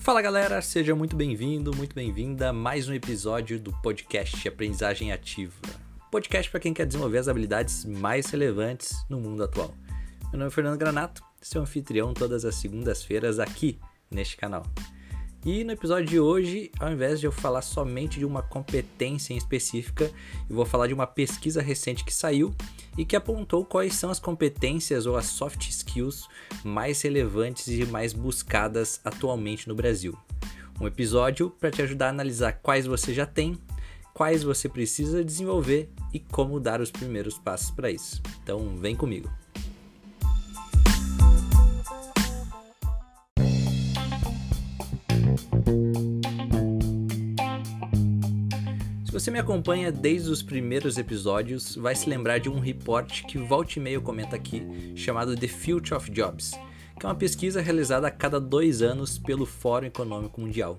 Fala galera, seja muito bem-vindo, muito bem-vinda a mais um episódio do podcast Aprendizagem Ativa. Podcast para quem quer desenvolver as habilidades mais relevantes no mundo atual. Meu nome é Fernando Granato, seu anfitrião todas as segundas-feiras aqui neste canal. E no episódio de hoje, ao invés de eu falar somente de uma competência em específica, eu vou falar de uma pesquisa recente que saiu e que apontou quais são as competências ou as soft skills mais relevantes e mais buscadas atualmente no Brasil. Um episódio para te ajudar a analisar quais você já tem, quais você precisa desenvolver e como dar os primeiros passos para isso. Então, vem comigo. Você me acompanha desde os primeiros episódios, vai se lembrar de um report que volta e meio comenta aqui, chamado The Future of Jobs, que é uma pesquisa realizada a cada dois anos pelo Fórum Econômico Mundial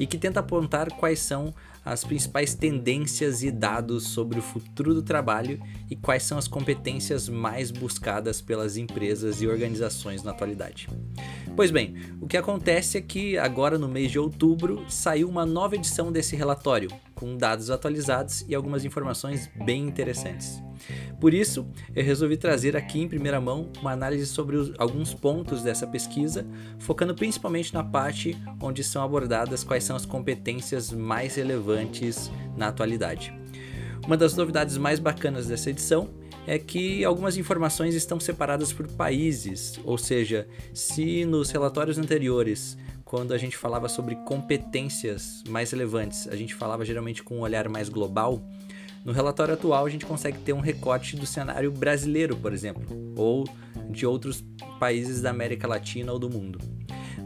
e que tenta apontar quais são as principais tendências e dados sobre o futuro do trabalho e quais são as competências mais buscadas pelas empresas e organizações na atualidade. Pois bem, o que acontece é que agora no mês de outubro saiu uma nova edição desse relatório, com dados atualizados e algumas informações bem interessantes. Por isso, eu resolvi trazer aqui em primeira mão uma análise sobre os, alguns pontos dessa pesquisa, focando principalmente na parte onde são abordadas quais são as competências mais relevantes na atualidade. Uma das novidades mais bacanas dessa edição é que algumas informações estão separadas por países, ou seja, se nos relatórios anteriores, quando a gente falava sobre competências mais relevantes, a gente falava geralmente com um olhar mais global, no relatório atual a gente consegue ter um recorte do cenário brasileiro, por exemplo, ou de outros países da América Latina ou do mundo.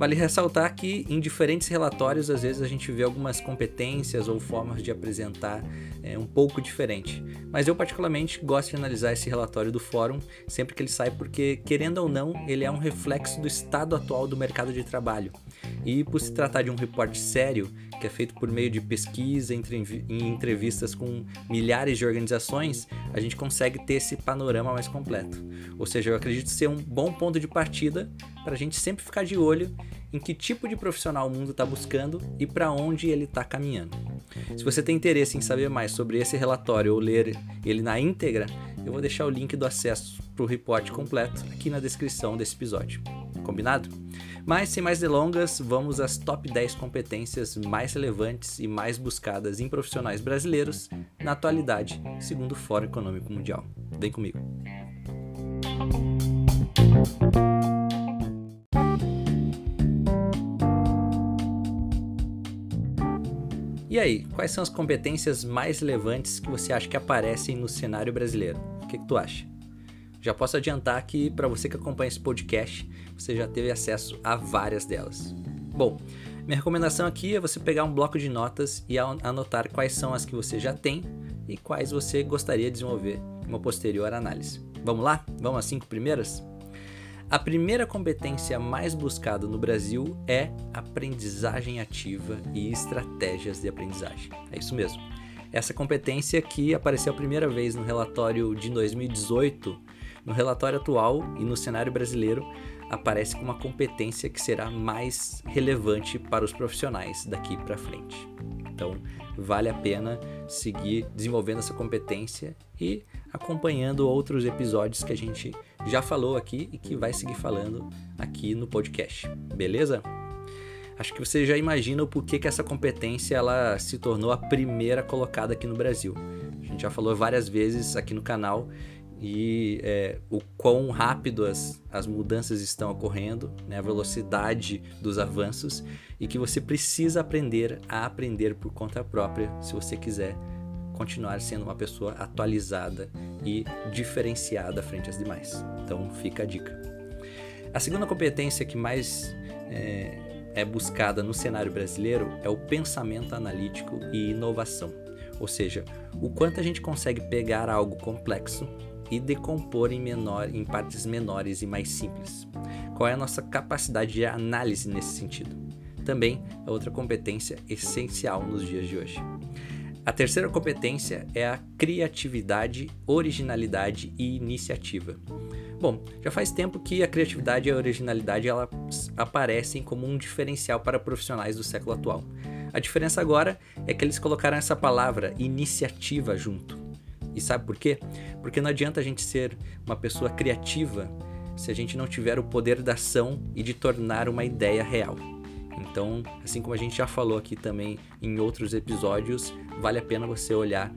Vale ressaltar que em diferentes relatórios, às vezes a gente vê algumas competências ou formas de apresentar é, um pouco diferente. Mas eu, particularmente, gosto de analisar esse relatório do fórum sempre que ele sai, porque, querendo ou não, ele é um reflexo do estado atual do mercado de trabalho. E por se tratar de um reporte sério, que é feito por meio de pesquisa em entrevistas com milhares de organizações, a gente consegue ter esse panorama mais completo. Ou seja, eu acredito ser um bom ponto de partida para a gente sempre ficar de olho em que tipo de profissional o mundo está buscando e para onde ele está caminhando. Se você tem interesse em saber mais sobre esse relatório ou ler ele na íntegra, eu vou deixar o link do acesso para o report completo aqui na descrição desse episódio. Combinado? Mas sem mais delongas, vamos às top 10 competências mais relevantes e mais buscadas em profissionais brasileiros na atualidade, segundo o Fórum Econômico Mundial. Vem comigo. E aí, quais são as competências mais relevantes que você acha que aparecem no cenário brasileiro? O que, que tu acha? Já posso adiantar que para você que acompanha esse podcast, você já teve acesso a várias delas. Bom, minha recomendação aqui é você pegar um bloco de notas e anotar quais são as que você já tem e quais você gostaria de desenvolver em uma posterior análise. Vamos lá? Vamos às cinco primeiras? A primeira competência mais buscada no Brasil é aprendizagem ativa e estratégias de aprendizagem. É isso mesmo. Essa competência que apareceu a primeira vez no relatório de 2018, no relatório atual e no cenário brasileiro, aparece como uma competência que será mais relevante para os profissionais daqui para frente. Então, vale a pena seguir desenvolvendo essa competência e acompanhando outros episódios que a gente já falou aqui e que vai seguir falando aqui no podcast. Beleza? Acho que você já imagina o porquê que essa competência ela se tornou a primeira colocada aqui no Brasil. A gente já falou várias vezes aqui no canal e é, o quão rápido as, as mudanças estão ocorrendo, né, a velocidade dos avanços e que você precisa aprender a aprender por conta própria se você quiser continuar sendo uma pessoa atualizada e diferenciada frente às demais. Então fica a dica. A segunda competência que mais é, é buscada no cenário brasileiro é o pensamento analítico e inovação. Ou seja, o quanto a gente consegue pegar algo complexo e decompor em, menor, em partes menores e mais simples. Qual é a nossa capacidade de análise nesse sentido? Também é outra competência essencial nos dias de hoje. A terceira competência é a criatividade, originalidade e iniciativa. Bom, já faz tempo que a criatividade e a originalidade ela aparecem como um diferencial para profissionais do século atual. A diferença agora é que eles colocaram essa palavra iniciativa junto. E sabe por quê? Porque não adianta a gente ser uma pessoa criativa se a gente não tiver o poder da ação e de tornar uma ideia real. Então, assim como a gente já falou aqui também em outros episódios, vale a pena você olhar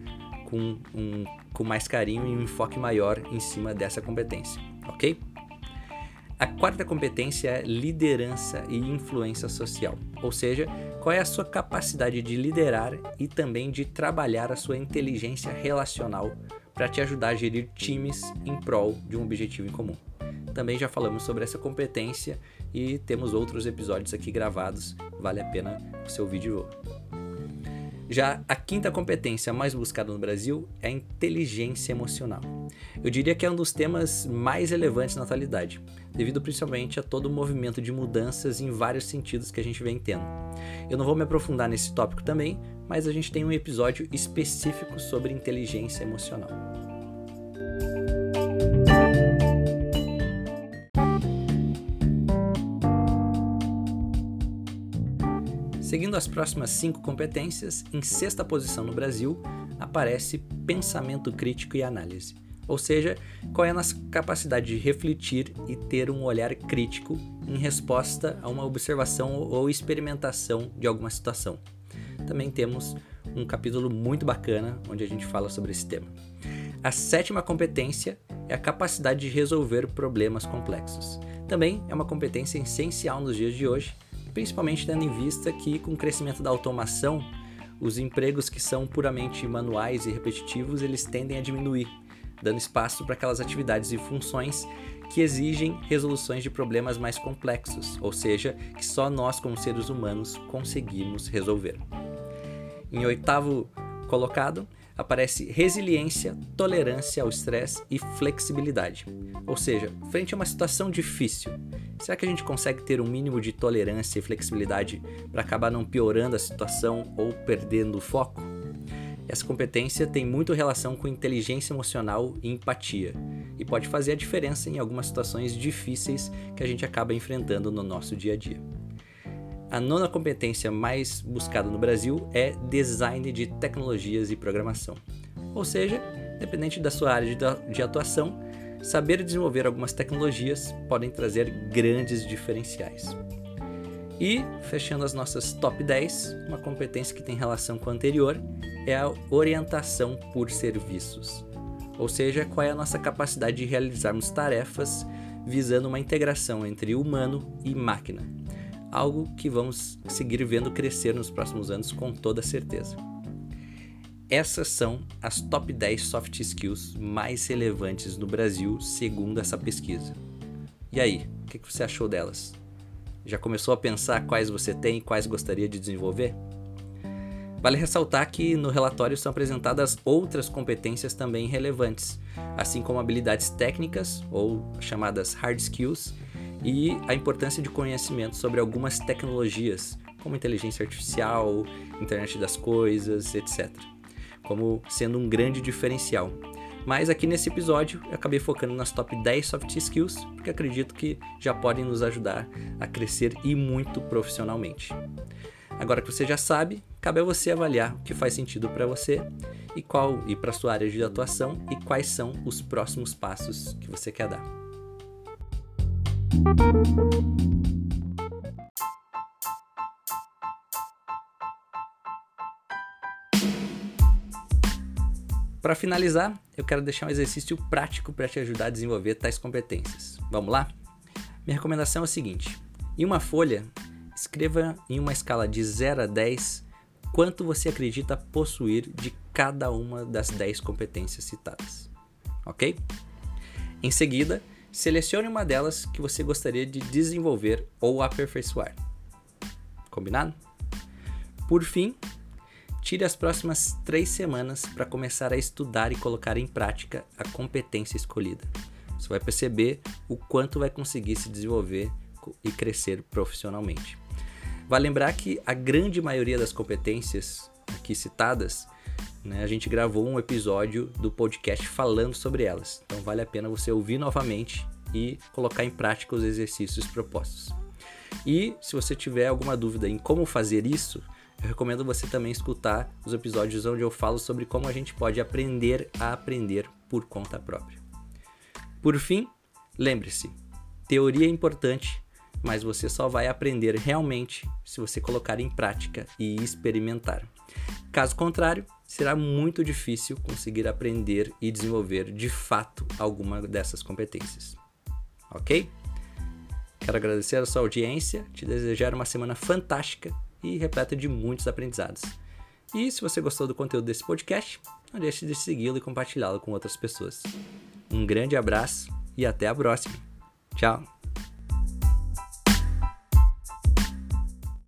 com, um, com mais carinho e um enfoque maior em cima dessa competência, ok? A quarta competência é liderança e influência social, ou seja, qual é a sua capacidade de liderar e também de trabalhar a sua inteligência relacional para te ajudar a gerir times em prol de um objetivo em comum. Também já falamos sobre essa competência e temos outros episódios aqui gravados, vale a pena ouvir de novo. Já a quinta competência mais buscada no Brasil é a inteligência emocional. Eu diria que é um dos temas mais relevantes na atualidade, devido principalmente a todo o movimento de mudanças em vários sentidos que a gente vem tendo. Eu não vou me aprofundar nesse tópico também, mas a gente tem um episódio específico sobre inteligência emocional. Seguindo as próximas cinco competências, em sexta posição no Brasil aparece pensamento crítico e análise. Ou seja, qual é a nossa capacidade de refletir e ter um olhar crítico em resposta a uma observação ou experimentação de alguma situação. Também temos um capítulo muito bacana onde a gente fala sobre esse tema. A sétima competência é a capacidade de resolver problemas complexos. Também é uma competência essencial nos dias de hoje principalmente tendo em vista que, com o crescimento da automação, os empregos que são puramente manuais e repetitivos eles tendem a diminuir, dando espaço para aquelas atividades e funções que exigem resoluções de problemas mais complexos, ou seja, que só nós, como seres humanos, conseguimos resolver. Em oitavo colocado, aparece resiliência, tolerância ao estresse e flexibilidade. Ou seja, frente a uma situação difícil, será que a gente consegue ter um mínimo de tolerância e flexibilidade para acabar não piorando a situação ou perdendo o foco? Essa competência tem muito relação com inteligência emocional e empatia, e pode fazer a diferença em algumas situações difíceis que a gente acaba enfrentando no nosso dia a dia. A nona competência mais buscada no Brasil é design de tecnologias e programação. Ou seja, dependente da sua área de atuação, saber desenvolver algumas tecnologias podem trazer grandes diferenciais. E, fechando as nossas top 10, uma competência que tem relação com a anterior é a orientação por serviços. Ou seja, qual é a nossa capacidade de realizarmos tarefas visando uma integração entre humano e máquina, algo que vamos seguir vendo crescer nos próximos anos com toda certeza. Essas são as top 10 soft skills mais relevantes no Brasil, segundo essa pesquisa. E aí, o que você achou delas? Já começou a pensar quais você tem e quais gostaria de desenvolver? Vale ressaltar que no relatório são apresentadas outras competências também relevantes, assim como habilidades técnicas, ou chamadas hard skills, e a importância de conhecimento sobre algumas tecnologias, como inteligência artificial, internet das coisas, etc., como sendo um grande diferencial. Mas aqui nesse episódio eu acabei focando nas top 10 soft skills, porque acredito que já podem nos ajudar a crescer e muito profissionalmente. Agora que você já sabe, cabe a você avaliar o que faz sentido para você e qual e para sua área de atuação e quais são os próximos passos que você quer dar. Para finalizar, eu quero deixar um exercício prático para te ajudar a desenvolver tais competências. Vamos lá? Minha recomendação é a seguinte: em uma folha, escreva em uma escala de 0 a 10 quanto você acredita possuir de cada uma das 10 competências citadas. Ok? Em seguida, Selecione uma delas que você gostaria de desenvolver ou aperfeiçoar. Combinado? Por fim, tire as próximas três semanas para começar a estudar e colocar em prática a competência escolhida. Você vai perceber o quanto vai conseguir se desenvolver e crescer profissionalmente. Vale lembrar que a grande maioria das competências aqui citadas Né? A gente gravou um episódio do podcast falando sobre elas, então vale a pena você ouvir novamente e colocar em prática os exercícios propostos. E se você tiver alguma dúvida em como fazer isso, eu recomendo você também escutar os episódios onde eu falo sobre como a gente pode aprender a aprender por conta própria. Por fim, lembre-se: teoria é importante, mas você só vai aprender realmente se você colocar em prática e experimentar. Caso contrário, será muito difícil conseguir aprender e desenvolver de fato alguma dessas competências. Ok? Quero agradecer a sua audiência, te desejar uma semana fantástica e repleta de muitos aprendizados. E se você gostou do conteúdo desse podcast, não deixe de segui-lo e compartilhá-lo com outras pessoas. Um grande abraço e até a próxima. Tchau!